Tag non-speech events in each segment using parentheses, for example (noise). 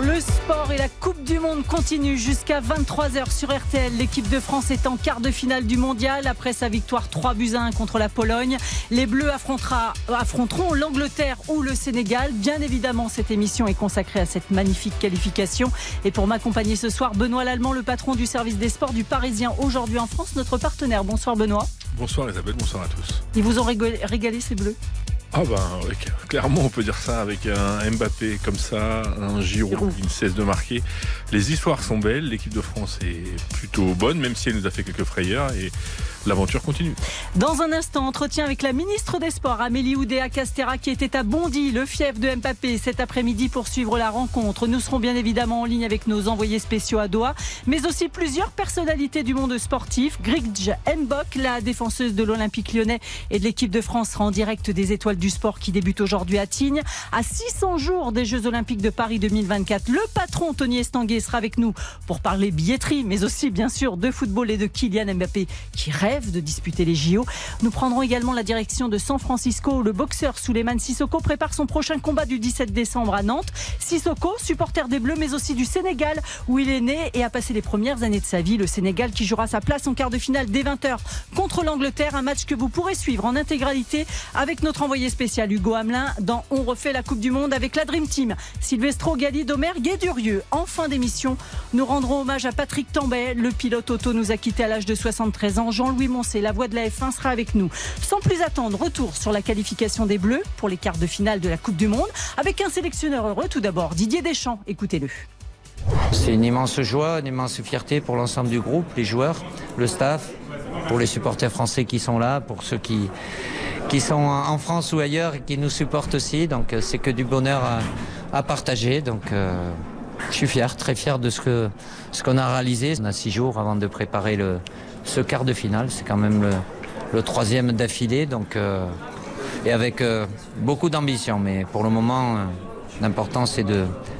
Le sport et la Coupe du Monde continuent jusqu'à 23h sur RTL. L'équipe de France est en quart de finale du mondial après sa victoire 3 buts à 1 contre la Pologne. Les Bleus affronteront l'Angleterre ou le Sénégal. Bien évidemment, cette émission est consacrée à cette magnifique qualification. Et pour m'accompagner ce soir, Benoît Lallemand, le patron du service des sports du Parisien aujourd'hui en France, notre partenaire. Bonsoir Benoît. Bonsoir Isabelle, bonsoir à tous. Ils vous ont régalé ces Bleus? Ah ben, clairement, on peut dire ça avec un Mbappé comme ça, un Giroud qui ne cesse de marquer. Les histoires sont belles, l'équipe de France est plutôt bonne, même si elle nous a fait quelques frayeurs. Et l'aventure continue. Dans un instant, entretien avec la ministre des Sports, Amélie Oudéa Castera, qui était à Bondy, le fief de Mbappé, cet après-midi pour suivre la rencontre. Nous serons bien évidemment en ligne avec nos envoyés spéciaux à Doha, mais aussi plusieurs personnalités du monde sportif. Grigj Mbok, la défenseuse de l'Olympique lyonnais et de l'équipe de France, sera en direct des étoiles du sport qui débutent aujourd'hui à Tignes. À 600 jours des Jeux Olympiques de Paris 2024, le patron Tony Estanguet sera avec nous pour parler billetterie, mais aussi bien sûr de football et de Kylian Mbappé qui rêve de disputer les JO. Nous prendrons également la direction de San Francisco. Le boxeur Suleiman Sissoko prépare son prochain combat du 17 décembre à Nantes. Sissoko, supporter des Bleus, mais aussi du Sénégal, où il est né et a passé les premières années de sa vie. Le Sénégal qui jouera sa place en quart de finale dès 20h contre l'Angleterre. Un match que vous pourrez suivre en intégralité avec notre envoyé spécial Hugo Hamelin dans On refait la Coupe du Monde avec la Dream Team. Silvestro Galli, Domergue Guédurieux. En fin d'émission, nous rendrons hommage à Patrick Tambay. Le pilote auto nous a quitté à l'âge de 73 ans. Jean-Louis La voix de la F1, sera avec nous. Sans plus attendre, retour sur la qualification des Bleus pour les quarts de finale de la Coupe du Monde avec un sélectionneur heureux tout d'abord, Didier Deschamps. Écoutez-le. C'est une immense joie, une immense fierté pour l'ensemble du groupe, les joueurs, le staff, pour les supporters français qui sont là, pour ceux qui, qui sont en France ou ailleurs et qui nous supportent aussi. Donc euh, c'est que du bonheur à, partager. Donc euh, je suis fier, très fier de ce qu'on ce qu'on a réalisé. On a six jours avant de préparer le, ce quart de finale. C'est quand même le, troisième d'affilée, donc euh, et avec euh, beaucoup d'ambition. Mais pour le moment, euh, l'important c'est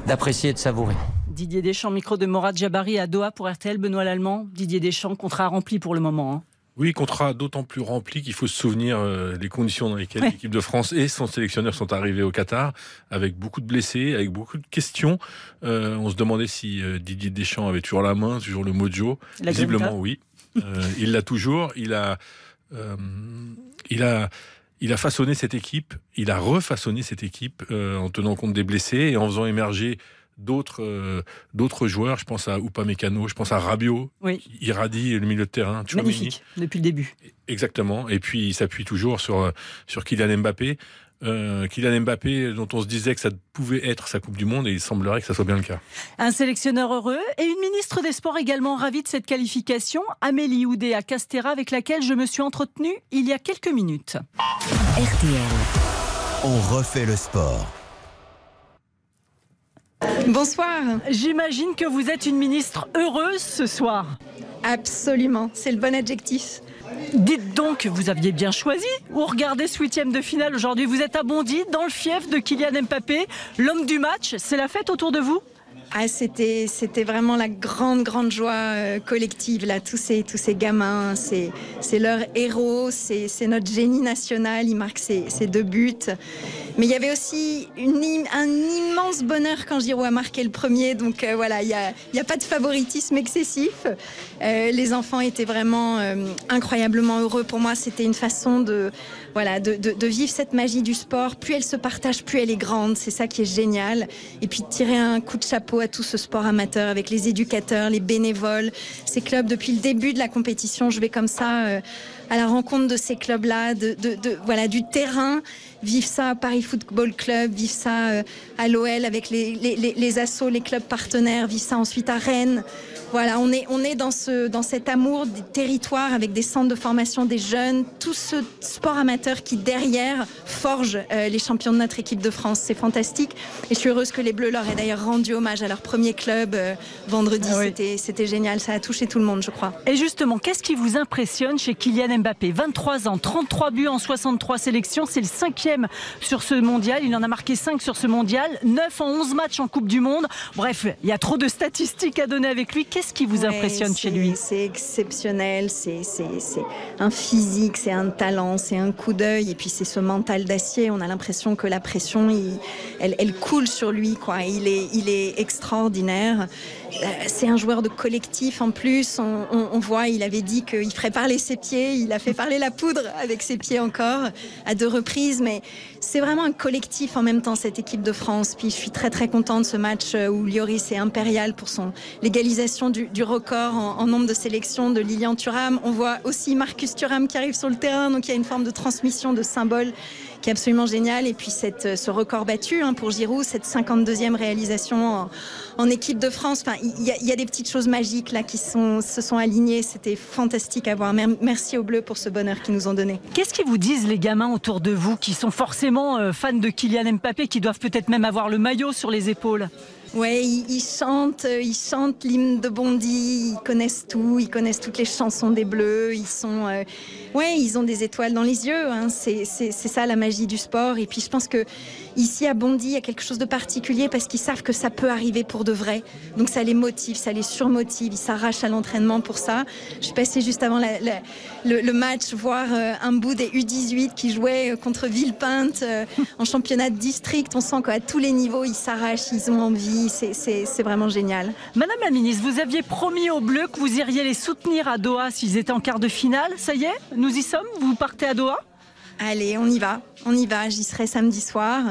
d'apprécier et de savourer. Didier Deschamps, micro de Morad Jabari à Doha pour RTL, Benoît Lallemand. Didier Deschamps, contrat rempli pour le moment. Hein. Oui, contrat d'autant plus rempli qu'il faut se souvenir des conditions dans lesquelles l'équipe de France et son sélectionneur sont arrivés au Qatar, avec beaucoup de blessés, avec beaucoup de questions. on se demandait si Didier Deschamps avait toujours la main, toujours le mojo. Visiblement, oui. Euh, il l'a toujours. Il a, euh, il a, il a façonné cette équipe. Il a refaçonné cette équipe euh, en tenant compte des blessés et en faisant émerger d'autres d'autres joueurs. Je pense à Upamecano, je pense à Rabiot, oui. qui irradie le milieu de terrain. Magnifique depuis le début. Exactement. Et puis il s'appuie toujours sur sur Kylian Mbappé. Euh, Kylian Mbappé, dont on se disait que ça pouvait être sa Coupe du Monde, et il semblerait que ça soit bien le cas. Un sélectionneur heureux et une ministre des Sports également ravie de cette qualification, Amélie Oudéa Castera, avec laquelle je me suis entretenue il y a quelques minutes. RTL. On refait le sport. Bonsoir. J'imagine que vous êtes une ministre heureuse ce soir. Absolument, c'est le bon adjectif. Dites donc, vous aviez bien choisi ou regardez ce huitième de finale aujourd'hui Vous êtes à Bondy, dans le fief de Kylian Mbappé, l'homme du match. C'est la fête autour de vous? Ah, c'était, c'était vraiment la grande, grande joie euh, collective, là. Tous ces, tous ces gamins, c'est, c'est leur héros, c'est, c'est notre génie national. Il marque ses, ses, deux buts. Mais il y avait aussi une, un immense bonheur quand Giroud a marqué le premier. Donc euh, voilà, il n'y a, y a, pas de favoritisme excessif. Euh, les enfants étaient vraiment incroyablement heureux. Pour moi, c'était une façon de voilà, de, de, vivre cette magie du sport. Plus elle se partage, plus elle est grande. C'est ça qui est génial. Et puis de tirer un coup de chapeau à tout ce sport amateur avec les éducateurs, les bénévoles, ces clubs. Depuis le début de la compétition, je vais comme ça euh, à la rencontre de ces clubs-là, de, de, de, voilà, du terrain. Vive ça à Paris Football Club, vive ça euh, à l'OL avec les, les, les, les assos, les clubs partenaires, vive ça ensuite à Rennes. Voilà, on est, on est dans, ce, dans cet amour des territoires avec des centres de formation des jeunes, tout ce sport amateur qui derrière forge euh, les champions de notre équipe de France. C'est fantastique. Et je suis heureuse que les Bleus leur aient d'ailleurs rendu hommage à leur premier club euh, vendredi. Ah oui. C'était génial, ça a touché tout le monde, je crois. Et justement, qu'est-ce qui vous impressionne chez Kylian Mbappé 23 ans, 33 buts en 63 sélections, c'est le cinquième sur ce mondial. Il en a marqué 5 sur ce mondial, 9 en 11 matchs en Coupe du Monde. Bref, il y a trop de statistiques à donner avec lui. Qu'est-ce qui vous Ouais, impressionne chez lui? C'est exceptionnel, c'est un physique, c'est un talent, c'est un coup d'œil, et puis c'est ce mental d'acier. On a l'impression que la pression, il- elle, elle coule sur lui. Quoi. Il, est, il est extraordinaire. Euh, C'est un joueur de collectif en plus. On, voit, il avait dit qu'il ferait parler ses pieds. Il a fait parler la poudre avec ses pieds encore à deux reprises. Mais c'est vraiment un collectif en même temps, cette équipe de France. Puis je suis très très contente de ce match euh, où Lloris est impérial pour son l'égalisation du, record en, en nombre de sélections de Lilian Thuram. On voit aussi Marcus Thuram qui arrive sur le terrain. Donc il y a une forme de transmission de symboles absolument génial. Et puis euh, ce record battu hein, pour Giroud, cette 52e réalisation en, équipe de France. Enfin, il y, a- des petites choses magiques là qui se sont alignées. C'était fantastique à voir. Mer- Merci aux Bleus pour ce bonheur qu'ils nous ont donné. Qu'est-ce qu'ils vous disent les gamins autour de vous qui sont forcément euh, fans de Kylian Mbappé, qui doivent peut-être même avoir le maillot sur les épaules? Ouais, ils, chantent, euh, ils chantent l'hymne de Bondy, ils connaissent tout, ils connaissent toutes les chansons des Bleus, ils sont, euh, ouais, ils ont des étoiles dans les yeux. hein. C'est ça la magie du sport. Et puis je pense que ici à Bondy, il y a quelque chose de particulier parce qu'ils savent que ça peut arriver pour de vrai. Donc ça les motive, ça les surmotive, ils s'arrachent à l'entraînement pour ça. Je suis juste avant le, le match voir euh, un bout des U18 qui jouaient contre Villepinte en championnat de district. On sent qu'à tous les niveaux, ils s'arrachent, ils ont envie. C'est- vraiment génial. Madame la ministre, vous aviez promis aux Bleus que vous iriez les soutenir à Doha s'ils étaient en quart de finale. Ça y est, nous y sommes Vous partez à Doha? Allez, on y va, on y va. J'y serai samedi soir.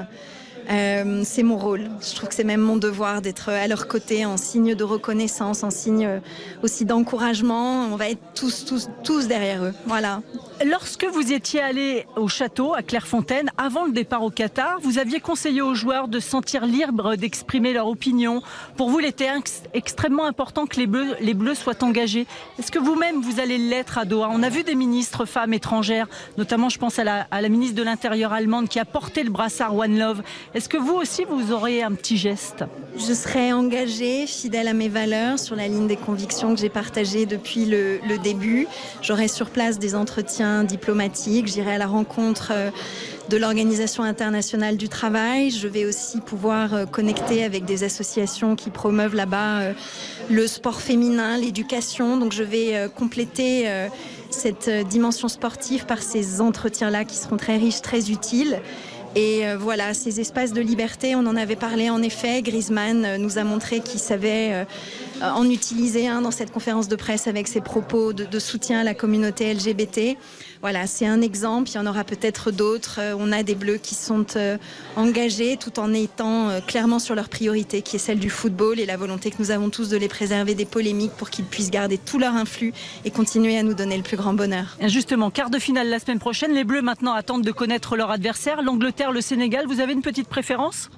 Euh, c'est mon rôle. Je trouve que c'est même mon devoir d'être à leur côté en signe de reconnaissance, en signe aussi d'encouragement. On va être tous, tous, tous derrière eux. Voilà. Lorsque vous étiez allé au château à Clairefontaine, avant le départ au Qatar, vous aviez conseillé aux joueurs de se sentir libres d'exprimer leur opinion. Pour vous, il était ex- extrêmement important que les Bleus, les Bleus soient engagés. Est-ce que vous-même, vous allez l'être à Doha On a vu des ministres femmes étrangères, notamment je pense à la, à la ministre de l'Intérieur allemande qui a porté le brassard One Love. Est-ce que vous aussi, vous aurez un petit geste Je serai engagée, fidèle à mes valeurs, sur la ligne des convictions que j'ai partagées depuis le, début. J'aurai sur place des entretiens diplomatiques. J'irai à la rencontre euh, de l'Organisation internationale du travail. Je vais aussi pouvoir euh, connecter avec des associations qui promeuvent là-bas euh, le sport féminin, l'éducation. Donc je vais compléter cette dimension sportive par ces entretiens-là qui seront très riches, très utiles. Et euh, voilà, ces espaces de liberté, on en avait parlé en effet. Griezmann euh, nous a montré qu'il savait euh, en utiliser un dans cette conférence de presse avec ses propos de soutien à la communauté LGBT. Voilà, c'est un exemple. Il y en aura peut-être d'autres. Euh, On a des bleus qui sont euh, engagés tout en étant euh, clairement sur leur priorité, qui est celle du football et la volonté que nous avons tous de les préserver des polémiques pour qu'ils puissent garder tout leur influx et continuer à nous donner le plus grand bonheur. Justement, quart de finale la semaine prochaine. Les Bleus maintenant attendent de connaître leur adversaire. L'Angleterre, le Sénégal, vous avez une petite préférence?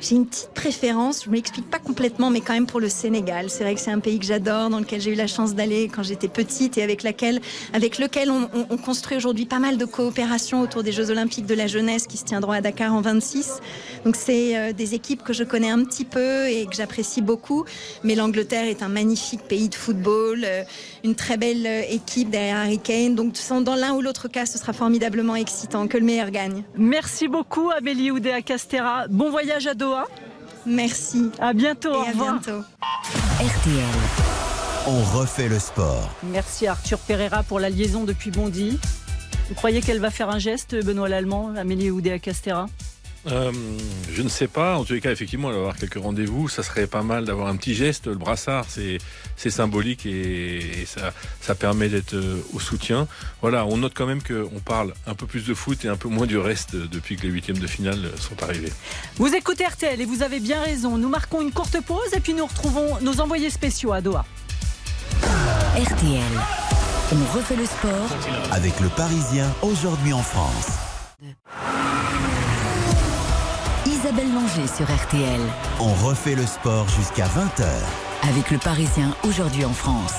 J'ai une petite préférence, je ne m'explique pas complètement, mais quand même pour le Sénégal. C'est vrai que c'est un pays que j'adore, dans lequel j'ai eu la chance d'aller quand j'étais petite et avec, lequel on, on- on construit aujourd'hui pas mal de coopération autour des Jeux Olympiques de la jeunesse qui se tiendront à Dakar en 26. Donc c'est euh, des équipes que je connais un petit peu et que j'apprécie beaucoup. Mais l'Angleterre est un magnifique pays de football, euh, une très belle euh, équipe derrière Harry Kane. Donc dans l'un ou l'autre cas, ce sera formidablement excitant. Que le meilleur gagne. Merci beaucoup, Amélie Oudéa Castera. Bon voyage à Doha. Merci. À bientôt. au à revoir. bientôt. RTL. On refait le sport. Merci à Arthur Pereira pour la liaison depuis Bondy. Vous croyez qu'elle va faire un geste, Benoît Lallemand, Amélie Oudéa Castera Euh, je ne sais pas. En tous les cas, effectivement, elle va avoir quelques rendez-vous. Ça serait pas mal d'avoir un petit geste. Le brassard, c'est c'est symbolique et, et ça, ça permet d'être euh, au soutien. Voilà, on note quand même qu'on parle un peu plus de foot et un peu moins du reste depuis que les huitièmes de finale sont arrivés. Vous écoutez RTL et vous avez bien raison. Nous marquons une courte pause et puis nous retrouvons nos envoyés spéciaux à Doha. RTL. On refait le sport Avec le Parisien, aujourd'hui en France. Isabelle Langer sur RTL. On refait le sport jusqu'à 20h. Avec le Parisien aujourd'hui en France.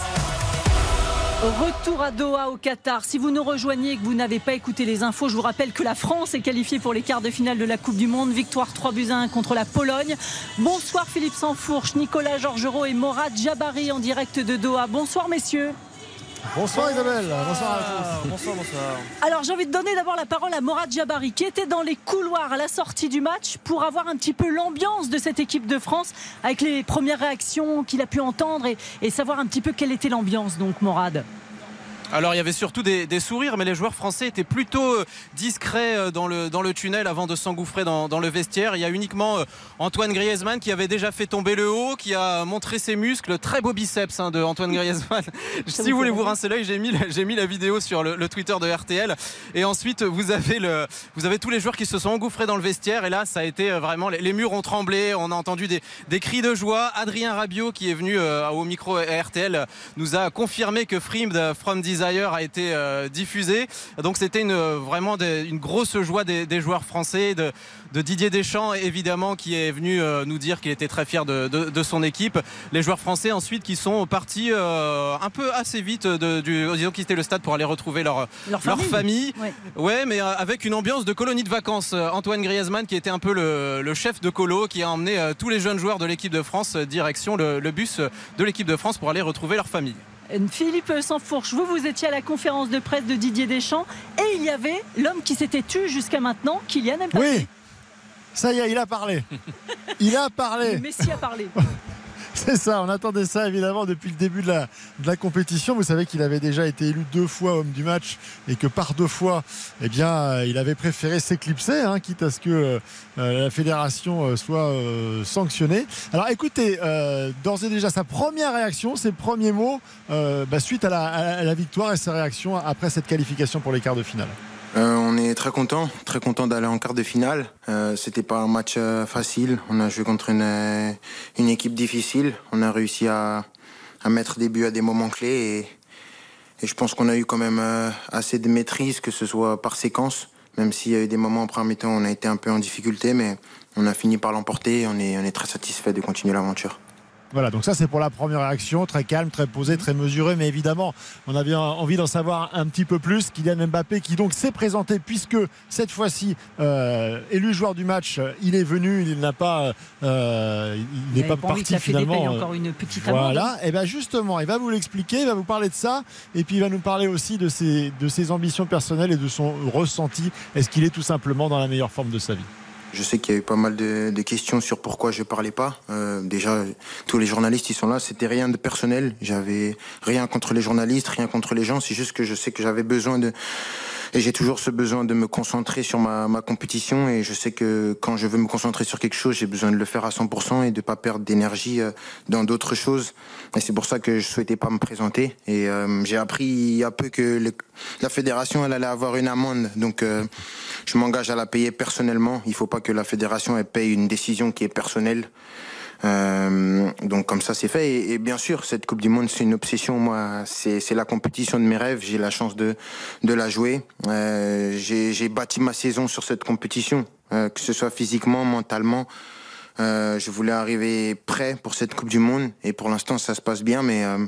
Retour à Doha au Qatar. Si vous nous rejoignez et que vous n'avez pas écouté les infos, je vous rappelle que la France est qualifiée pour les quarts de finale de la Coupe du Monde. Victoire 3 buts à 1 contre la Pologne. Bonsoir Philippe Sansfourche, Nicolas Georgerot et Morad Jabari en direct de Doha. Bonsoir messieurs. Bonsoir Isabelle, bonsoir à tous. Bonsoir, bonsoir. Alors j'ai envie de donner d'abord la parole à Morad Jabari qui était dans les couloirs à la sortie du match pour avoir un petit peu l'ambiance de cette équipe de France avec les premières réactions qu'il a pu entendre et, et savoir un petit peu quelle était l'ambiance donc Morad. Alors il y avait surtout des, des, sourires, mais les joueurs français étaient plutôt euh, discrets euh, dans le, dans le tunnel avant de s'engouffrer dans, dans, le vestiaire. Il y a uniquement euh, Antoine Griezmann qui avait déjà fait tomber le haut, qui a montré ses muscles. Très beau biceps hein, de Antoine Griezmann. (laughs) (laughs) si vous voulez vous rincer l'œil, j'ai mis, j'ai mis la vidéo sur le, le, Twitter de RTL. Et ensuite, vous avez, le, vous avez tous les joueurs qui se sont engouffrés dans le vestiaire. Et là, ça a été vraiment. Les, les murs ont tremblé. On a entendu des, des, cris de joie. Adrien Rabiot, qui est venu au micro RTL, nous a confirmé que Frim From Desire a été euh, diffusé. Donc c'était une, vraiment des, une grosse joie des, des joueurs français, de, de, Didier Deschamps évidemment qui est venu euh, nous dire qu'il était très fier de, de, de, son équipe. Les joueurs français ensuite qui sont partis euh, un peu assez vite de, du, ils ont quitté le stade pour aller retrouver leur, leur leur famille. famille. Ouais. ouais. mais avec une ambiance de colonie de vacances. Antoine Griezmann qui était un peu le, le chef de colo qui a emmené tous les jeunes joueurs de l'équipe de France direction le, le bus de l'équipe de France pour aller retrouver leur famille. Philippe Sansfourche, vous, vous étiez à la conférence de presse de Didier Deschamps et il y avait l'homme qui s'était tu jusqu'à maintenant, Kylian Mbappé. Oui, ça y est, il a parlé. Il a parlé. Le Messi a parlé. (laughs) (laughs) C'est ça, on attendait ça évidemment depuis le début de la, compétition. Vous savez qu'il avait déjà été élu deux fois homme du match et que par deux fois, eh il avait préféré s'éclipser, hein, quitte à ce que euh, la fédération soit euh, sanctionnée. Alors écoutez, euh, d'ores et déjà sa première réaction, ses premiers mots bah, suite à la victoire et sa réaction après cette qualification pour les quarts de finale. On est très content, très content d'aller en quart de finale. Euh, C'était pas un match euh, facile. On a joué contre une, euh, équipe difficile. On a réussi à, mettre des buts à des moments clés et, et je pense qu'on a eu quand même euh, assez de maîtrise, que ce soit par séquence. Même s'il y a eu des moments en premier temps, on a été un peu en difficulté, mais on a fini par l'emporter. On est, on est très satisfait de continuer l'aventure. Voilà, donc ça c'est pour la première réaction, très calme, très posée, très mesurée, mais évidemment, on avait envie d'en savoir un petit peu plus. Kylian Mbappé qui donc s'est présenté puisque cette fois-ci euh, élu joueur du match, il est venu, il n'a pas, euh, il n'est pas parti finalement. encore une petite voilà, et bien justement, il va vous l'expliquer, il va vous parler de ça, et puis il va nous parler aussi de ses, de ses ambitions personnelles et de son ressenti. Est-ce qu'il est tout simplement dans la meilleure forme de sa vie? Je sais qu'il y a eu pas mal de, questions sur pourquoi je parlais pas. Euh, déjà, tous les journalistes ils sont là. C'était rien de personnel. J'avais rien contre les journalistes, rien contre les gens. C'est juste que je sais que j'avais besoin de et j'ai toujours ce besoin de me concentrer sur ma, ma, compétition et je sais que quand je veux me concentrer sur quelque chose, j'ai besoin de le faire à 100% et de pas perdre d'énergie euh, dans d'autres choses. Et c'est pour ça que je souhaitais pas me présenter. Et euh, j'ai appris il y a peu que la fédération elle allait avoir une amende, donc euh, je m'engage à la payer personnellement. Il faut pas que la fédération elle paye une décision qui est personnelle. Euh, donc comme ça c'est fait. Et, et, bien sûr cette Coupe du Monde c'est une obsession moi. C'est la compétition de mes rêves. J'ai la chance de de la jouer. Euh, j'ai bâti ma saison sur cette compétition euh, que ce soit physiquement mentalement. Euh, je voulais arriver prêt pour cette Coupe du Monde. Et pour l'instant ça se passe bien. Mais euh,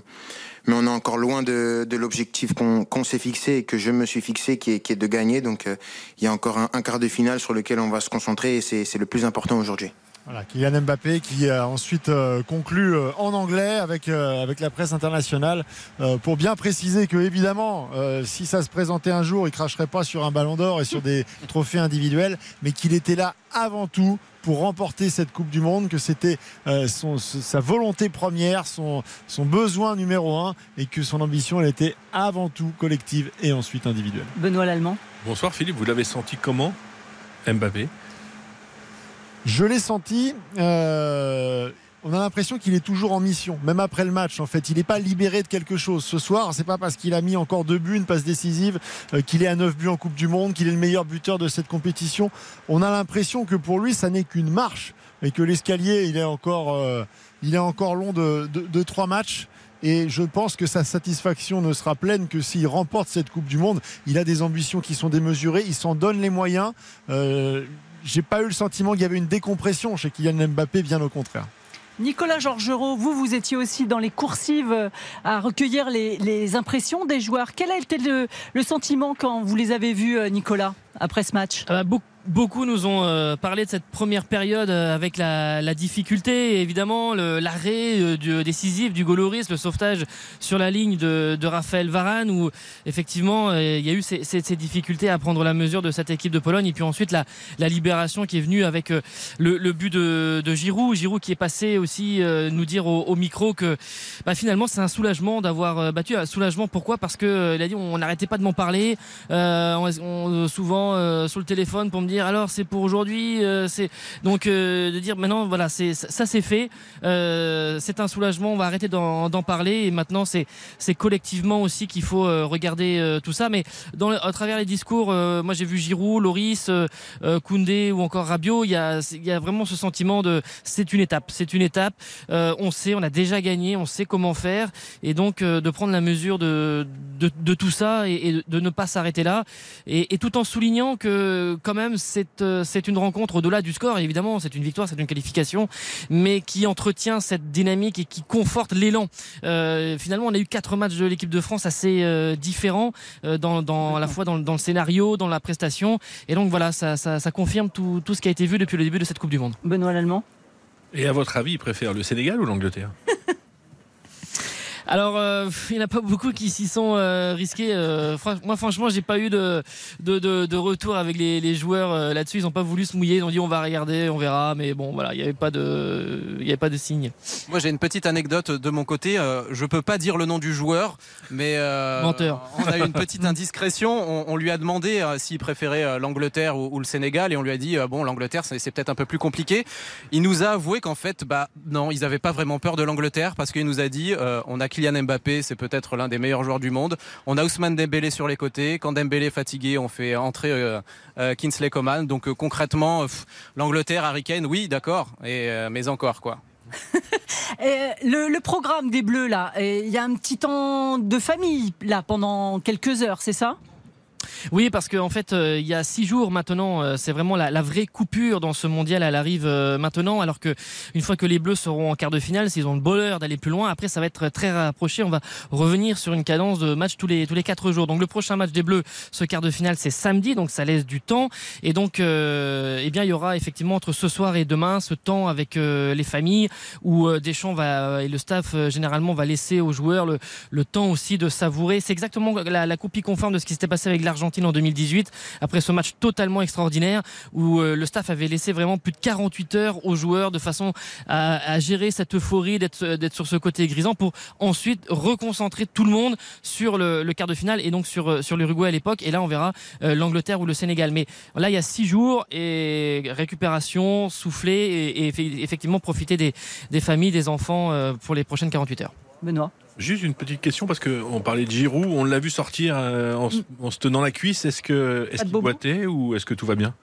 mais on est encore loin de, de l'objectif qu'on qu s'est fixé et que je me suis fixé, qui est, qui est de gagner. Donc, il y a encore un, un, quart de finale sur lequel on va se concentrer. Et c'est le plus important aujourd'hui. Voilà, Kylian Mbappé qui a ensuite euh, conclu euh, en anglais avec, euh, avec la presse internationale euh, pour bien préciser que évidemment euh, si ça se présentait un jour il cracherait pas sur un ballon d'or et sur des (laughs) trophées individuels mais qu'il était là avant tout pour remporter cette Coupe du Monde, que c'était euh, son, sa volonté première, son, son, besoin numéro un, et que son ambition, elle était avant tout collective et ensuite individuelle. Benoît Lallemand. Bonsoir Philippe, vous l'avez senti comment, Mbappé? Je l'ai senti. Euh, on a l'impression qu'il est toujours en mission, même après le match. En fait, il n'est pas libéré de quelque chose. Ce soir, c'est pas parce qu'il a mis encore deux buts, une passe décisive, euh, qu'il est à 9 buts en Coupe du Monde, qu'il est le meilleur buteur de cette compétition. On a l'impression que pour lui, ça n'est qu'une marche et que l'escalier, il est encore, euh, long de, trois matchs. Et je pense que sa satisfaction ne sera pleine que s'il remporte cette Coupe du Monde. Il a des ambitions qui sont démesurées, il s'en donne les moyens. J'ai pas eu le sentiment qu'il y avait une décompression chez Kylian Mbappé, bien au contraire. Nicolas Georgerot, vous, vous étiez aussi dans les coursives euh, à recueillir les, impressions des joueurs. Quel a été le, sentiment quand vous les avez vus, euh, Nicolas, après ce match? Ah bah, Beaucoup nous ont euh, parlé de cette première période euh, avec la, la difficulté, évidemment l'arrêt euh, décisif du Goloris, le sauvetage sur la ligne de, de Raphaël Varane, où effectivement il y a eu ces, ces, ces, difficultés à prendre la mesure de cette équipe de Pologne, et puis ensuite la, la libération qui est venue avec le, le but de, de, Giroud, Giroud qui est passé aussi nous dire au, au micro que bah, finalement c'est un soulagement d'avoir battu, un soulagement pourquoi? Parce que il a dit on n'arrêtait pas de m'en parler, on, souvent sur le téléphone pour me dire alors c'est pour aujourd'hui, euh, c'est donc euh, de dire maintenant voilà ça c'est fait, euh, c'est un soulagement, on va arrêter d'en parler. Et maintenant c'est c'est collectivement aussi qu'il faut regarder tout ça. Mais dans à travers les discours, moi j'ai vu Giroud, Loris, Koundé ou encore Rabiot, il y a vraiment ce sentiment de c'est une étape, c'est une étape. on sait, on a déjà gagné, on sait comment faire. Et donc de prendre la mesure de tout ça et, de ne pas s'arrêter là. Et tout en soulignant que quand même euh, c'est une rencontre au-delà du score. Évidemment, c'est une victoire, c'est une qualification, mais qui entretient cette dynamique et qui conforte l'élan. Euh, finalement, on a eu quatre matchs de l'équipe de France assez euh, différents dans, à la fois dans, le scénario, dans la prestation. Et donc voilà, ça, confirme tout, tout ce qui a été vu depuis le début de cette Coupe du Monde. Benoît Lallemand? Et à votre avis, il préfère le Sénégal ou l'Angleterre? (laughs) Alors, euh, il n'y en a pas beaucoup qui s'y sont euh, risqués. Euh, moi, franchement, j'ai pas eu de, de, de, de, retour avec les, les joueurs là-dessus. Ils n'ont pas voulu se mouiller. Ils ont dit on va regarder, on verra. Mais bon, voilà, il n'y avait pas de, il y avait pas de signe. Moi, j'ai une petite anecdote de mon côté. je peux pas dire le nom du joueur, mais menteur. On a eu une petite indiscrétion. On, lui a demandé s'il préférait l'Angleterre ou, ou, le Sénégal, et on lui a dit bon, l'Angleterre, c'est peut-être un peu plus compliqué. Il nous a avoué qu'en fait, bah non, ils n'avaient pas vraiment peur de l'Angleterre parce qu'il nous a dit on a Kylian Mbappé, c'est peut-être l'un des meilleurs joueurs du monde. On a Ousmane Dembélé sur les côtés. Quand Dembélé est fatigué, on fait entrer euh, euh, Kinsley Coman. Donc euh, concrètement, l'Angleterre, Harry Kane, oui, d'accord, mais encore quoi. (laughs) le, le, programme des Bleus là, il y a un petit temps de famille là pendant quelques heures, c'est ça? Oui, parce qu'en en fait, euh, il y a six jours maintenant, euh, c'est vraiment la, vraie coupure dans ce mondial. Elle arrive euh, maintenant, alors que une fois que les Bleus seront en quart de finale, s'ils ont le bonheur d'aller plus loin, après ça va être très rapproché. On va revenir sur une cadence de match tous les quatre jours. Donc le prochain match des Bleus, ce quart de finale, c'est samedi, donc ça laisse du temps. Et donc, eh bien, il y aura effectivement entre ce soir et demain ce temps avec les familles où Deschamps va et le staff généralement va laisser aux joueurs le, le temps aussi de savourer. C'est exactement la, la copie conforme de ce qui s'était passé avec la Argentine en 2018 après ce match totalement extraordinaire où euh, le staff avait laissé vraiment plus de 48 heures aux joueurs de façon à, gérer cette euphorie d'être d'être sur ce côté grisant pour ensuite reconcentrer tout le monde sur le, quart de finale et donc sur euh, sur l'Uruguay à l'époque. Et là on verra euh, l'Angleterre ou le Sénégal. Mais là il y a six jours et récupération souffler et, effectivement profiter des, des familles des enfants pour les prochaines 48 heures. Benoît Juste une petite question parce qu'on parlait de Giroud, on l'a vu sortir euh, en, se tenant la cuisse. Est-ce que est-ce qu'il boitait ou est-ce que tout va bien?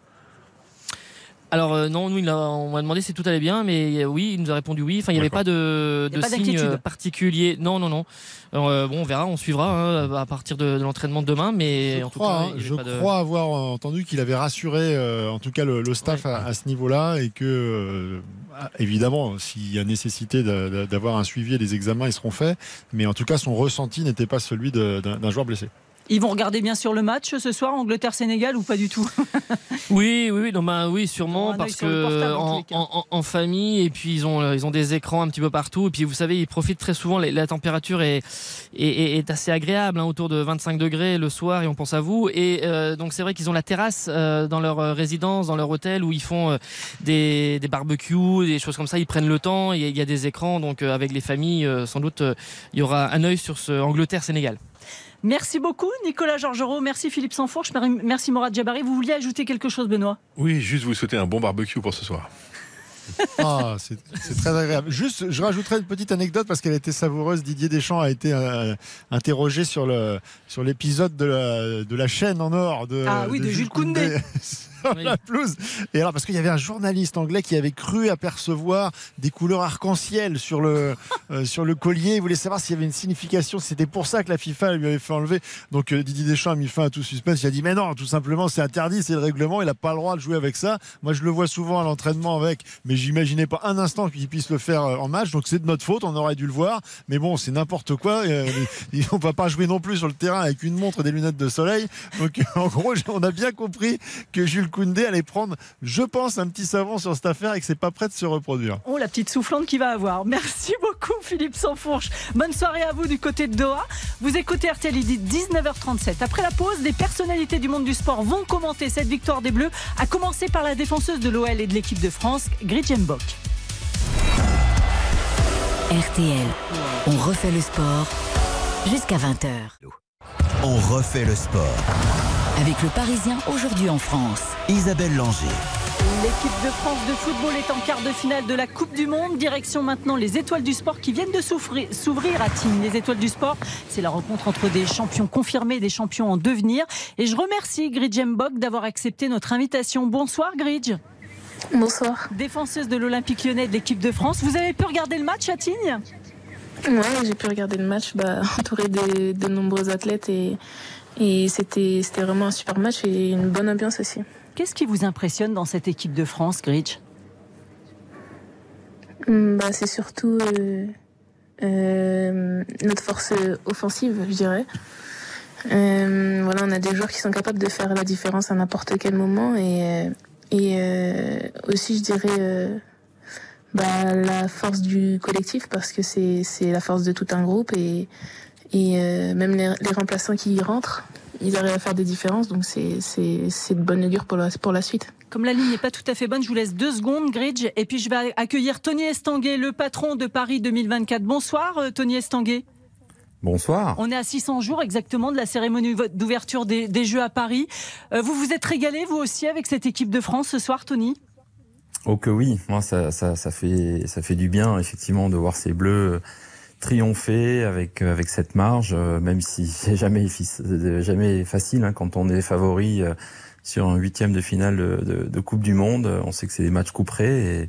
Alors euh, non, nous il on m'a demandé si tout allait bien, mais euh, oui, il nous a répondu oui. Enfin, il n'y avait pas de, de signe particulier. Non, non, non. bon, on verra, on suivra hein, à partir de, l'entraînement de demain, mais je en crois, tout cas, je crois avoir entendu qu'il avait rassuré, en tout cas le, staff à, ce niveau-là, et que ah, évidemment, s'il y a nécessité d'avoir un suivi et des examens, ils seront faits. Mais en tout cas, son ressenti n'était pas celui d'un joueur blessé. Ils vont regarder bien sûr le match ce soir, Angleterre-Sénégal ou pas du tout (laughs) Oui, oui, oui, non, bah, oui, sûrement parce que en, famille et puis ils ont euh, ils ont des écrans un petit peu partout et puis vous savez ils profitent très souvent. La, température est, est, assez agréable, hein, autour de 25 degrés le soir et on pense à vous. Et euh, donc c'est vrai qu'ils ont la terrasse euh, dans leur résidence, dans leur hôtel où ils font des, des barbecues, des choses comme ça. Ils prennent le temps. Il y, a des écrans donc avec les familles, sans doute il y aura un œil sur ce Angleterre-Sénégal. Merci beaucoup, Nicolas Georgerot. Merci, Philippe Sanfourche. Merci, Morad Jabari. Vous vouliez ajouter quelque chose, Benoît? Oui, juste vous souhaiter un bon barbecue pour ce soir. Ah, c'est très agréable. Juste, je rajouterai une petite anecdote parce qu'elle était savoureuse. Didier Deschamps a été euh, interrogé sur le sur l'épisode de la, de la chaîne en or de, ah oui, de, Jules Koundé. (laughs) (laughs) la pelouse. Et alors, parce qu'il y avait un journaliste anglais qui avait cru apercevoir des couleurs arc-en-ciel sur le, (laughs) euh, sur le collier. Il voulait savoir s'il y avait une signification. C'était pour ça que la FIFA lui avait fait enlever. Donc euh, Didier Deschamps a mis fin à tout suspense. Il a dit Mais non, tout simplement, c'est interdit, c'est le règlement. Il n'a pas le droit de jouer avec ça. Moi, je le vois souvent à l'entraînement avec, mais j'imaginais pas un instant qu'il puisse le faire euh, en match. Donc c'est de notre faute. On aurait dû le voir. Mais bon, c'est n'importe quoi. (laughs) on ne va pas jouer non plus sur le terrain avec une montre et des lunettes de soleil. Donc en gros, on a bien compris que Jules Koundé allait prendre, je pense, un petit savon sur cette affaire et que c'est pas prêt de se reproduire. Oh, la petite soufflante qu'il va avoir. Merci (laughs) beaucoup, Philippe Sansfourche. Bonne soirée à vous du côté de Doha. Vous écoutez RTL, il dit 19h37. Après la pause, des personnalités du monde du sport vont commenter cette victoire des Bleus, à commencer par la défenseuse de l'OL et de l'équipe de France, Gretchen Bock. RTL, on refait le sport jusqu'à 20h. On refait le sport. Avec le Parisien aujourd'hui en France. Isabelle Langer. L'équipe de France de football est en quart de finale de la Coupe du Monde. Direction maintenant les étoiles du sport qui viennent de s'ouvrir à Tignes. Les étoiles du sport, c'est la rencontre entre des champions confirmés et des champions en devenir. Et je remercie Gridge Mbok d'avoir accepté notre invitation. Bonsoir Gridge. Bonsoir. Défenseuse de l'Olympique lyonnais de l'équipe de France. Vous avez pu regarder le match à Tignes? Ouais, j'ai pu regarder le match bah, entouré de, nombreux athlètes et, et c'était vraiment un super match et une bonne ambiance aussi. Qu'est-ce qui vous impressionne dans cette équipe de France, Gritch hum, bah, C'est surtout euh, euh, notre force offensive, je dirais. Euh, voilà, on a des joueurs qui sont capables de faire la différence à n'importe quel moment et, et aussi, je dirais, bah, la force du collectif parce que c'est la force de tout un groupe et, et même les, les remplaçants qui y rentrent, ils arrivent à faire des différences, donc c'est de bonne augure pour la, pour la suite. Comme la ligne n'est pas tout à fait bonne, je vous laisse deux secondes, Gridge, et puis je vais accueillir Tony Estanguet, le patron de Paris 2024. Bonsoir, euh, Tony Estanguet. Bonsoir. On est à 600 jours exactement de la cérémonie d'ouverture des, des, Jeux à Paris. Euh, vous vous êtes régalé, vous aussi, avec cette équipe de France ce soir, Tony? Oh que oui, moi ça, ça, ça, fait, ça fait du bien effectivement de voir ces bleus triompher avec avec cette marge, euh, même si (laughs) c'est jamais jamais facile hein, quand on est favori euh, sur un huitième de finale de, de, Coupe du Monde. On sait que c'est des matchs couperés et,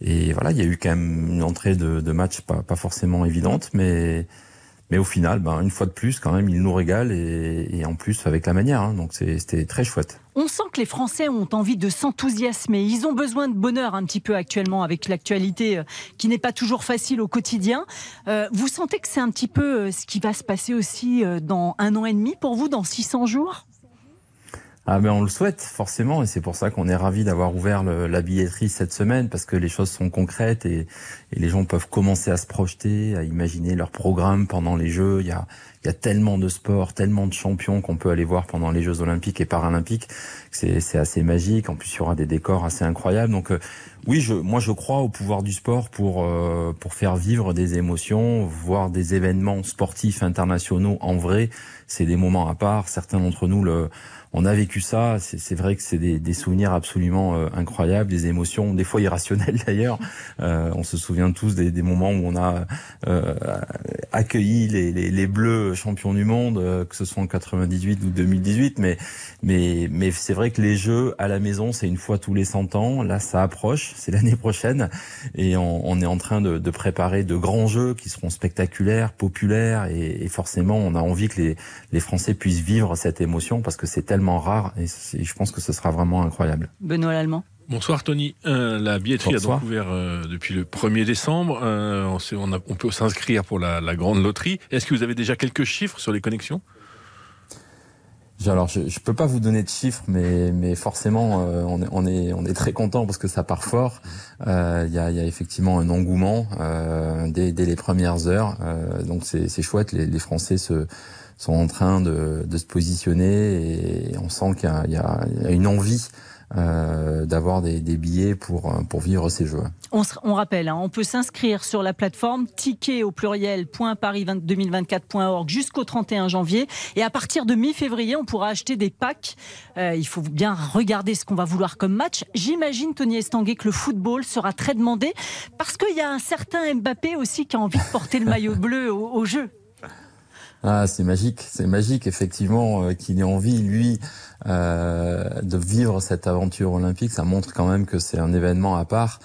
et voilà, il y a eu quand même une entrée de, de match pas, pas forcément évidente, mais mais au final, ben, une fois de plus, quand même, il nous régale et, et en plus avec la manière. Hein, donc c'était très chouette. On sent que les Français ont envie de s'enthousiasmer. Ils ont besoin de bonheur un petit peu actuellement avec l'actualité euh, qui n'est pas toujours facile au quotidien. Euh, vous sentez que c'est un petit peu euh, ce qui va se passer aussi dans un an et demi pour vous, dans 600 jours? Ah ben on le souhaite forcément et c'est pour ça qu'on est ravi d'avoir ouvert la billetterie cette semaine parce que les choses sont concrètes et, et, les gens peuvent commencer à se projeter, à imaginer leur programme pendant les Jeux. Il y a, il y a tellement de sports, tellement de champions qu'on peut aller voir pendant les Jeux olympiques et paralympiques. C'est assez magique. En plus, il y aura des décors assez incroyables. Donc euh, oui, je, moi je crois au pouvoir du sport pour euh, pour faire vivre des émotions, voir des événements sportifs internationaux en vrai. C'est des moments à part. Certains d'entre nous le on a vécu ça. C'est vrai que c'est des, des, souvenirs absolument euh, incroyables, des émotions, des fois irrationnelles (laughs) d'ailleurs. Euh, on se souvient tous des, des moments où on a euh, accueilli les, les, les, Bleus champions du monde, euh, que ce soit en 98 ou 2018. Mais mais mais c'est vrai que les Jeux à la maison, c'est une fois tous les 100 ans. Là, ça approche. C'est l'année prochaine et on, on, est en train de, de, préparer de grands Jeux qui seront spectaculaires, populaires et, et forcément, on a envie que les, les Français puissent vivre cette émotion parce que c'est tellement rare et je pense que ce sera vraiment incroyable. Benoît Lallemand. Bonsoir Tony. Euh, la billetterie a donc ouvert euh, depuis le 1er décembre. Euh, on, on, peut s'inscrire pour la, grande loterie. Est-ce que vous avez déjà quelques chiffres sur les connexions? Alors, je ne peux pas vous donner de chiffres, mais, mais forcément, on, est, on, est, on est très content parce que ça part fort. Il y, a, y, a, effectivement un engouement dès, dès, les premières heures. donc, c'est chouette. Les, les Français se, sont en train de, se positionner et on sent qu'il y, a une envie euh, d'avoir des, billets pour, vivre ces jeux. On, rappelle, hein, on peut s'inscrire sur la plateforme ticket au pluriel.paris2024.org jusqu'au 31 janvier. Et à partir de mi-février, on pourra acheter des packs. Euh, il faut bien regarder ce qu'on va vouloir comme match. J'imagine, Tony Estanguet, que le football sera très demandé parce qu'il y a un certain Mbappé aussi qui a envie de porter le maillot (laughs) bleu au jeu. Ah, c'est magique, c'est magique effectivement euh, qu'il ait envie lui euh, de vivre cette aventure olympique. Ça montre quand même que c'est un événement à part.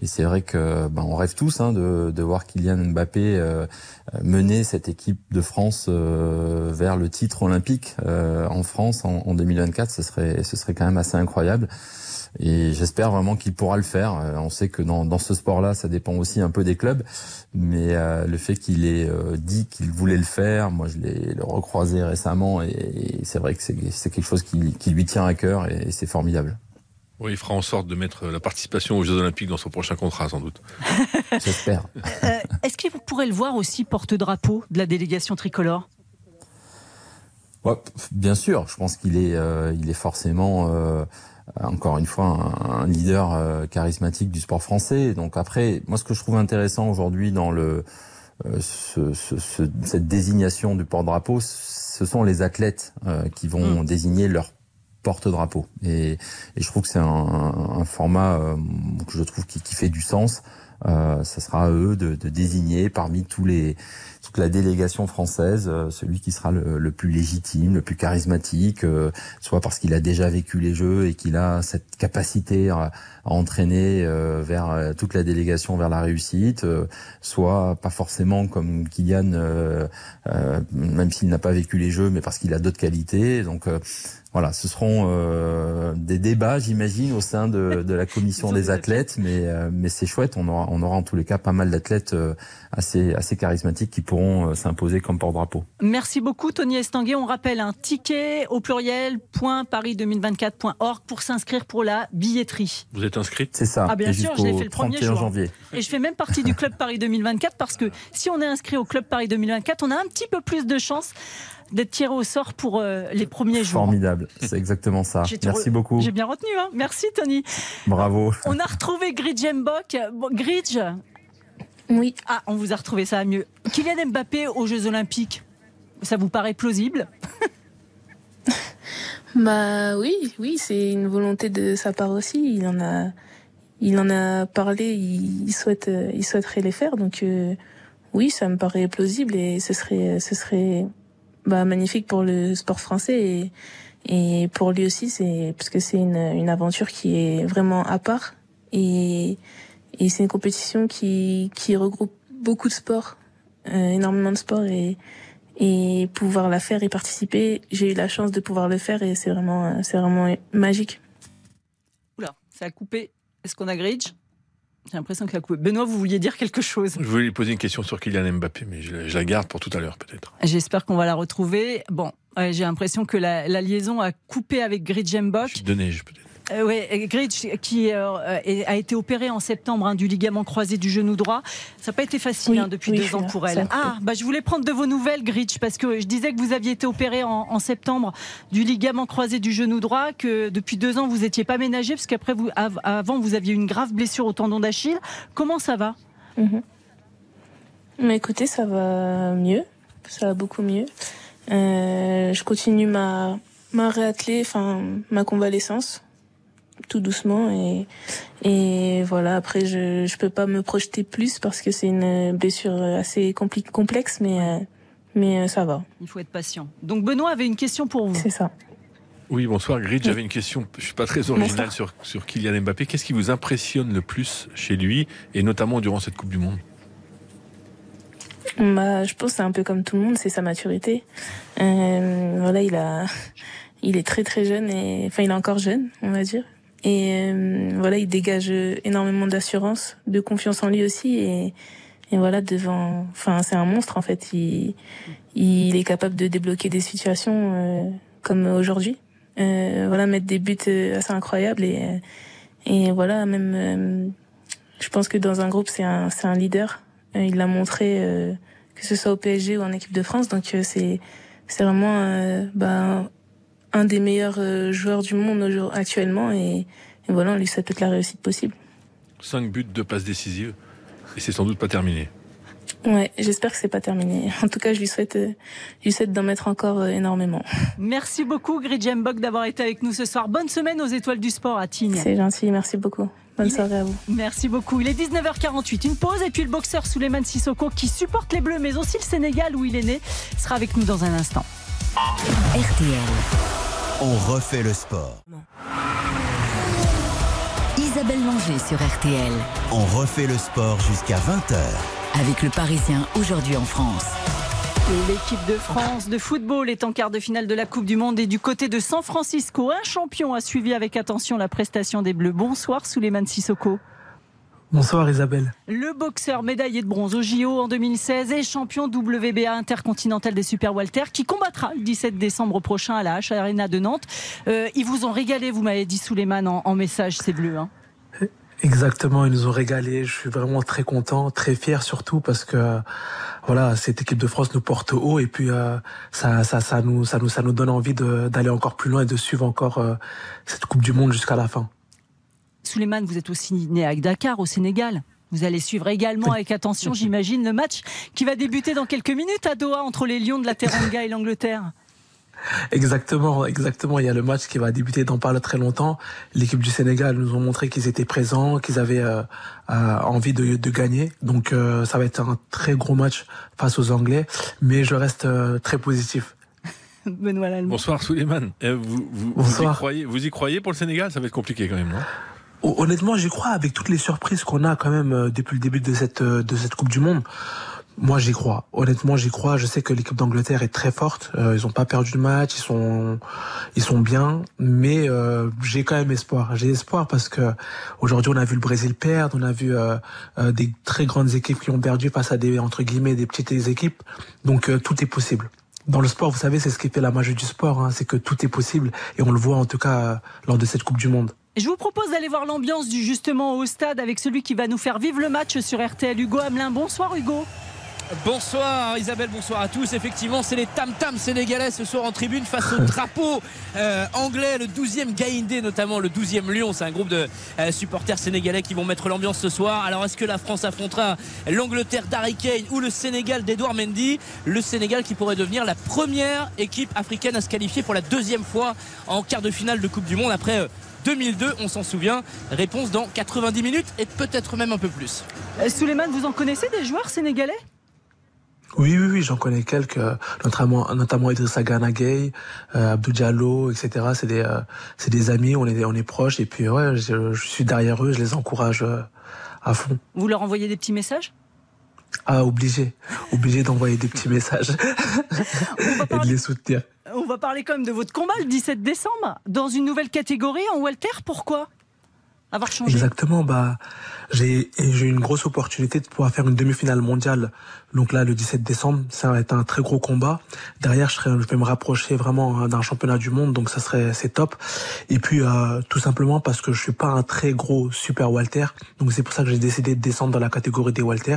Et c'est vrai que ben, on rêve tous hein, de, de, voir Kylian Mbappé euh, mener cette équipe de France euh, vers le titre olympique euh, en France en, en, 2024. Ce serait, ce serait quand même assez incroyable. Et j'espère vraiment qu'il pourra le faire. Euh, on sait que dans, dans ce sport-là, ça dépend aussi un peu des clubs, mais euh, le fait qu'il ait euh, dit qu'il voulait le faire, moi je l'ai recroisé récemment et, et c'est vrai que c'est quelque chose qui, qui, lui tient à cœur et, et c'est formidable. Oui, il fera en sorte de mettre la participation aux Jeux Olympiques dans son prochain contrat, sans doute. (laughs) J'espère. Euh, Est-ce qu'il pourrait le voir aussi porte-drapeau de la délégation tricolore? Ouais, Bien sûr, je pense qu'il est, euh, il est forcément, euh, encore une fois, un, un leader euh, charismatique du sport français. Donc après, moi, ce que je trouve intéressant aujourd'hui dans le euh, ce, ce, ce, cette désignation du porte-drapeau, ce sont les athlètes euh, qui vont mmh. désigner leur porte-drapeau. Et, et, je trouve que c'est un, un, format euh, que je trouve qui, qui fait du sens. Euh, ça sera à eux de, de, désigner parmi tous les toute la délégation française euh, celui qui sera le, plus légitime, le plus charismatique, euh, soit parce qu'il a déjà vécu les Jeux et qu'il a cette capacité à, à entraîner euh, vers toute la délégation vers la réussite, soit pas forcément comme Kylian, même s'il n'a pas vécu les Jeux, mais parce qu'il a d'autres qualités. Donc voilà, ce seront euh, des débats, j'imagine, au sein de, de la commission des athlètes, mais, euh, mais c'est chouette. On aura, on aura en tous les cas pas mal d'athlètes euh, assez, assez charismatiques qui pourront s'imposer comme porte-drapeau. Merci beaucoup, Tony Estanguet. On rappelle un ticket au pluriel paris2024.org pour s'inscrire pour la billetterie. Vous êtes inscrite? C'est ça. Ah, bien sûr, je l'ai fait le 1er janvier. Et je fais même partie du Club Paris 2024 parce que si on est inscrit au Club Paris 2024, on a un petit peu plus de chance d'être tiré au sort pour euh, les premiers jours. Formidable, c'est exactement ça. Merci beaucoup. J'ai bien retenu, hein. merci Tony. Bravo. On a retrouvé Gridge Mbok. Bon, Gridge Oui. Ah, on vous a retrouvé ça mieux. Kylian Mbappé aux Jeux Olympiques, ça vous paraît plausible? (laughs) Bah oui, oui, c'est une volonté de sa part aussi. Il en a, il en a parlé. Il souhaite, il souhaiterait les faire. Donc euh, oui, ça me paraît plausible et ce serait, ce serait bah, magnifique pour le sport français et, et pour lui aussi, c'est parce que c'est une, une aventure qui est vraiment à part et, et c'est une compétition qui, qui regroupe beaucoup de sports, euh, énormément de sports et, et pouvoir la faire et participer, j'ai eu la chance de pouvoir le faire et c'est vraiment, c'est vraiment magique. Oula, ça a coupé. Est-ce qu'on a Gridge? J'ai l'impression qu'il a coupé. Benoît, vous vouliez dire quelque chose Je voulais lui poser une question sur Kylian Mbappé, mais je, la garde pour tout à l'heure peut-être. J'espère qu'on va la retrouver. Bon, ouais, j'ai l'impression que la, la, liaison a coupé avec Mbok. Je donné, je peut-être. Euh, oui, Gridge qui euh, a été opérée en septembre hein, du ligament croisé du genou droit. Ça n'a pas été facile oui, hein, depuis oui, deux ans pour elle. Ah, bah, je voulais prendre de vos nouvelles, Gridge, parce que je disais que vous aviez été opérée en, en, septembre du ligament croisé du genou droit, que depuis deux ans vous n'étiez pas ménagé, parce qu'après vous, av avant vous aviez une grave blessure au tendon d'Achille. Comment ça va? Mm -hmm. Mais écoutez, ça va mieux, ça va beaucoup mieux. Euh, je continue ma ma réathlée, enfin ma convalescence tout doucement et et voilà après je je peux pas me projeter plus parce que c'est une blessure assez complexe mais mais ça va. Il faut être patient. Donc Benoît avait une question pour vous. C'est ça. Oui, bonsoir Grid, j'avais une question, je suis pas très original sur, sur Kylian Mbappé. Qu'est-ce qui vous impressionne le plus chez lui et notamment durant cette Coupe du Monde? Bah, je pense c'est un peu comme tout le monde, c'est sa maturité. Euh, voilà, il a, il est très très jeune et, enfin, il est encore jeune, on va dire. Et euh, voilà, il dégage énormément d'assurance, de confiance en lui aussi. Et, et voilà, devant, enfin, c'est un monstre en fait. Il, il est capable de débloquer des situations euh, comme aujourd'hui. Euh, voilà, mettre des buts assez incroyables et et voilà, même, euh, je pense que dans un groupe, c'est un c'est un leader. il l'a montré que ce soit au PSG ou en équipe de France. Donc c'est c'est vraiment bah, un des meilleurs joueurs du monde actuellement et, et voilà, on lui souhaite toute la réussite possible. 5 buts, de passes décisives et c'est sans doute pas terminé. Ouais, j'espère que c'est pas terminé. (laughs) En tout cas, je lui souhaite, euh, je lui souhaite d'en mettre encore euh, énormément. Merci beaucoup, Gridjem Bock, d'avoir été avec nous ce soir. Bonne semaine aux Étoiles du Sport à Tignes. C'est gentil, merci beaucoup. Bonne soirée à vous. Merci beaucoup. Il est 19h48. Une pause et puis le boxeur Souleymane Sissoko qui supporte les Bleus mais aussi le Sénégal où il est né sera avec nous dans un instant. RTL. On refait le sport. Isabelle Langer sur RTL. On refait le sport jusqu'à 20h. Avec le Parisien aujourd'hui en France. L'équipe de France de football est en quart de finale de la Coupe du Monde et du côté de San Francisco, un champion a suivi avec attention la prestation des Bleus. Bonsoir Souleymane Sissoko. Bonsoir Isabelle. Le boxeur médaillé de bronze au JO en 2016 et champion WBA intercontinental des Super Walter qui combattra le 17 décembre prochain à la H Arena de Nantes. Euh, ils vous ont régalé, vous m'avez dit Souleymane en, en message, ces Bleus. Hein. Exactement, ils nous ont régalé. Je suis vraiment très content, très fier surtout parce que voilà, cette équipe de France nous porte haut et puis euh, ça, ça, ça nous, ça nous, ça nous donne envie d'aller encore plus loin et de suivre encore euh, cette Coupe du Monde jusqu'à la fin. Souleymane, vous êtes aussi né à Dakar, au Sénégal. Vous allez suivre également avec attention, (laughs) j'imagine, le match qui va débuter dans quelques minutes à Doha entre les Lions de la Teranga et l'Angleterre. Exactement, exactement. Il y a le match qui va débuter dans pas très longtemps. L'équipe du Sénégal nous ont montré qu'ils étaient présents, qu'ils avaient euh, euh, envie de, de, gagner. Donc euh, ça va être un très gros match face aux Anglais, mais je reste euh, très positif. (laughs) Benoît Lallemand. Bonsoir Souleymane. Eh, Vous, vous, vous, y Bonsoir. croyez, vous y croyez pour le Sénégal? Ça va être compliqué quand même, non? Honnêtement, j'y crois avec toutes les surprises qu'on a quand même euh, depuis le début de cette euh, de cette Coupe du Monde. Moi, j'y crois. Honnêtement, j'y crois. Je sais que l'équipe d'Angleterre est très forte. Euh, ils ont pas perdu de match. Ils sont ils sont bien. Mais j'ai quand même espoir. J'ai espoir parce que aujourd'hui, on a vu le Brésil perdre. On a vu euh, des très grandes équipes qui ont perdu face à des entre guillemets des petites équipes. Donc tout est possible. Dans le sport, vous savez, c'est ce qui fait la magie du sport. Hein, c'est que tout est possible et on le voit en tout cas euh, lors de cette Coupe du Monde. Je vous propose d'aller voir l'ambiance du justement au stade avec celui qui va nous faire vivre le match sur RTL, Hugo Hamelin. Bonsoir Hugo. Bonsoir Isabelle, bonsoir à tous. Effectivement, c'est les tam-tams sénégalais ce soir en tribune face au (laughs) drapeau euh, anglais, le 12e Gaïndé, notamment le 12e Lion. C'est un groupe de euh, supporters sénégalais qui vont mettre l'ambiance ce soir. Alors, est-ce que la France affrontera l'Angleterre d'Harry Kane ou le Sénégal d'Edouard Mendy? Le Sénégal qui pourrait devenir la première équipe africaine à se qualifier pour la deuxième fois en quart de finale de Coupe du Monde après. euh, 2002, on s'en souvient. Réponse dans 90 minutes et peut-être même un peu plus. Euh, Souleymane, vous en connaissez des joueurs sénégalais? Oui, oui, oui, j'en connais quelques, notamment, notamment Idrissa Gana Gueye, euh, Abdou Diallo, etc. C'est des, euh, c'est des amis, on est, on est proches, et puis ouais, je, je suis derrière eux, je les encourage euh, à fond. Vous leur envoyez des petits messages? Ah, obligé, obligé d'envoyer des petits messages (laughs) et de les soutenir. On va parler quand même de votre combat le 17 décembre dans une nouvelle catégorie en Walter. Pourquoi? Avoir changé Exactement, bah, j'ai, j'ai eu une grosse opportunité de pouvoir faire une demi-finale mondiale. Donc là, le 17 décembre, ça va être un très gros combat. Derrière, je, serai, je vais me rapprocher vraiment hein, d'un championnat du monde, donc ça serait, c'est top. Et puis, euh, tout simplement parce que je suis pas un très gros super Walter. Donc c'est pour ça que j'ai décidé de descendre dans la catégorie des Walter.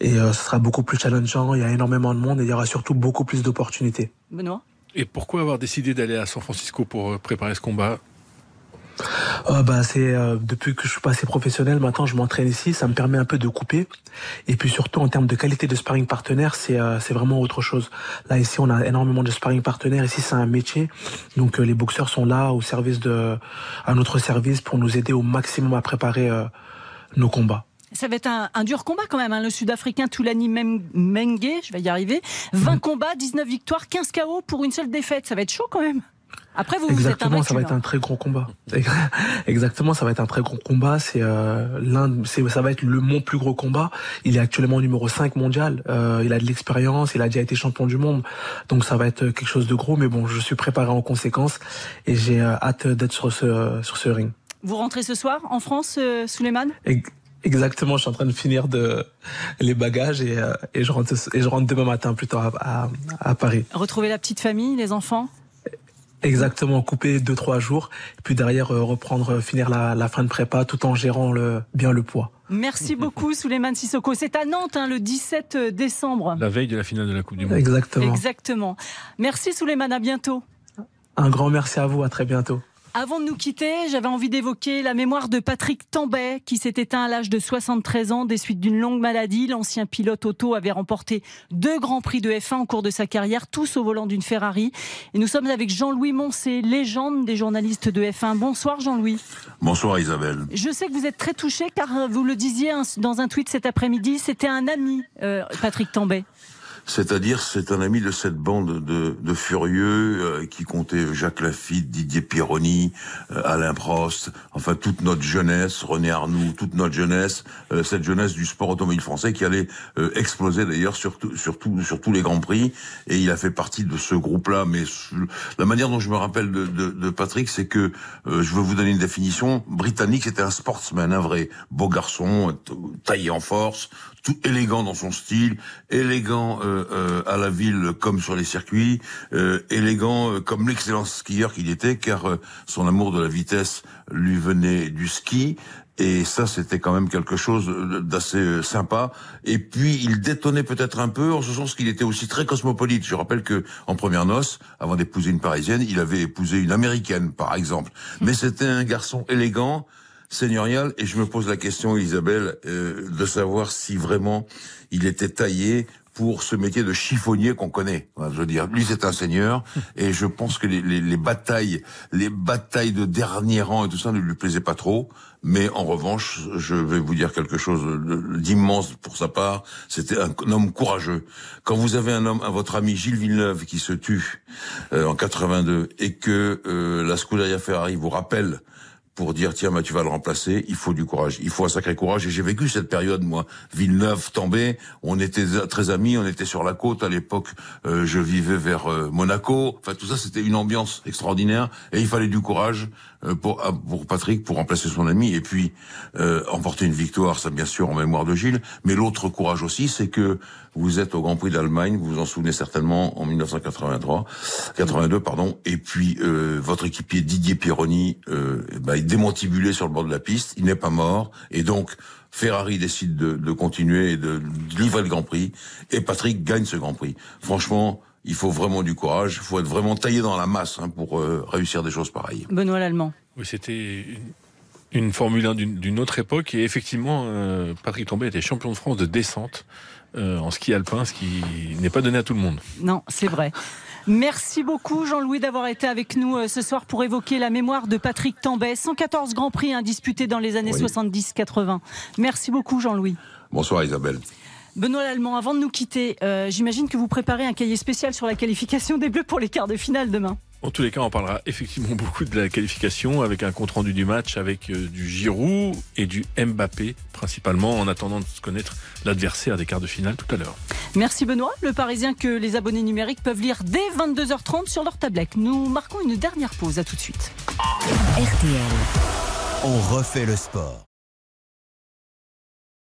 Et euh, ce sera beaucoup plus challengeant. Il y a énormément de monde et il y aura surtout beaucoup plus d'opportunités. Benoît? Et pourquoi avoir décidé d'aller à San Francisco pour euh, préparer ce combat? Euh, bah, c'est euh, depuis que je suis passé professionnel, maintenant je m'entraîne ici, ça me permet un peu de couper. Et puis surtout en termes de qualité de sparring partenaire, c'est euh, c'est vraiment autre chose. Là ici, on a énormément de sparring partenaires. Ici, c'est un métier, donc euh, les boxeurs sont là au service de à notre service pour nous aider au maximum à préparer euh, nos combats. Ça va être un, un dur combat quand même. hein. Le Sud-Africain Toulani Menge, je vais y arriver. 20 combats, 19 victoires, 15 KO pour une seule défaite. Ça va être chaud quand même. Après, vous, vous êtes Exactement, ça va être hein. un très gros combat. (laughs) Exactement, ça va être un très gros combat. C'est euh, l'un, c'est ça va être le mon plus gros combat. Il est actuellement numéro 5 mondial. Euh, il a de l'expérience, il a déjà été champion du monde. Donc ça va être quelque chose de gros. Mais bon, je suis préparé en conséquence et j'ai euh, hâte d'être sur ce sur ce ring. Vous rentrez ce soir en France, euh, Souleymane Ex- Exactement, je suis en train de finir de les bagages et, euh, et je rentre et je rentre demain matin plutôt à, à, à Paris. Retrouver la petite famille, les enfants? Exactement, couper deux trois jours, puis derrière euh, reprendre, euh, finir la, la fin de prépa tout en gérant le, bien le poids. Merci beaucoup, Souleymane Sissoko. C'est à Nantes, hein, le 17 décembre. La veille de la finale de la Coupe du Monde. Exactement. Exactement. Merci, Souleymane. À bientôt. Un grand merci à vous, à très bientôt. Avant de nous quitter, j'avais envie d'évoquer la mémoire de Patrick Tambay, qui s'est éteint à l'âge de 73 ans des suites d'une longue maladie. L'ancien pilote auto avait remporté deux grands prix de F1 au cours de sa carrière, tous au volant d'une Ferrari. Et nous sommes avec Jean-Louis Moncé, légende des journalistes de F1. Bonsoir Jean-Louis. Bonsoir Isabelle. Je sais que vous êtes très touché car vous le disiez dans un tweet cet après-midi, c'était un ami, euh, Patrick Tambay. C'est-à-dire, c'est un ami de cette bande de, de furieux euh, qui comptait Jacques Lafitte, Didier Pironi, euh, Alain Prost, enfin toute notre jeunesse, René Arnoux, toute notre jeunesse, euh, cette jeunesse du sport automobile français qui allait exploser d'ailleurs sur, sur, tous les grands prix. Et il a fait partie de ce groupe-là. Mais la manière dont je me rappelle de, de, de Patrick, c'est que je veux vous donner une définition. Britannique, c'était un sportsman, un vrai beau garçon, taillé en force, tout élégant dans son style, élégant euh, euh, à la ville comme sur les circuits, euh, élégant comme l'excellent skieur qu'il était, car son amour de la vitesse lui venait du ski. Et ça, c'était quand même quelque chose d'assez sympa. Et puis, il détonnait peut-être un peu, en ce sens qu'il était aussi très cosmopolite. Je rappelle que en première noce, avant d'épouser une Parisienne, il avait épousé une Américaine, par exemple. Mais c'était un garçon élégant, seigneurial et je me pose la question, Isabelle, euh, de savoir si vraiment il était taillé pour ce métier de chiffonnier qu'on connaît. Je veux dire, lui c'est un seigneur (laughs) et je pense que les, les, les, batailles, les batailles de dernier rang et tout ça ne lui plaisaient pas trop. Mais en revanche, je vais vous dire quelque chose d'immense pour sa part. C'était un, homme courageux. Quand vous avez un homme, votre ami Gilles Villeneuve qui se tue euh, en 82 et que euh, la Scuderia Ferrari vous rappelle pour dire tiens bah, tu vas le remplacer, il faut du courage, il faut un sacré courage. Et j'ai vécu cette période moi, Villeneuve, Tambay, on était très amis, on était sur la côte. À l'époque, euh, je vivais vers euh, Monaco, enfin tout ça c'était une ambiance extraordinaire. Et il fallait du courage euh, pour pour Patrick pour remplacer son ami. Et puis emporter une victoire, ça bien sûr en mémoire de Gilles, mais l'autre courage aussi c'est que vous êtes au Grand Prix d'Allemagne, vous vous en souvenez certainement en 1983, 82 pardon, et puis votre équipier Didier Pironi bah, démontibulé sur le bord de la piste, il n'est pas mort, et donc Ferrari décide de, continuer et de, livrer le Grand Prix, et Patrick gagne ce Grand Prix. Franchement, il faut vraiment du courage, il faut être vraiment taillé dans la masse hein, pour euh, réussir des choses pareilles. Benoît Lallemand. Oui, c'était une, Formule 1 d'une autre époque, et effectivement, euh, Patrick Tombé était champion de France de descente euh, en ski alpin, ce qui n'est pas donné à tout le monde. Non, c'est vrai. Merci beaucoup Jean-Louis d'avoir été avec nous euh, ce soir pour évoquer la mémoire de Patrick Tambay. 114 Grands Prix indisputés dans les années 70-80. Merci beaucoup Jean-Louis. Bonsoir Isabelle. Benoît Lallemand, avant de nous quitter, euh, j'imagine que vous préparez un cahier spécial sur la qualification des Bleus pour les quarts de finale demain. En tous les cas, on parlera effectivement (laughs) beaucoup de la qualification avec un compte rendu du match, avec euh, du Giroud et du Mbappé, principalement en attendant de se connaître l'adversaire des quarts de finale tout à l'heure. Merci Benoît, le Parisien que les abonnés numériques peuvent lire dès 22h30 sur leur tablette. Nous marquons une dernière pause, à tout de suite. RTL. On refait le sport.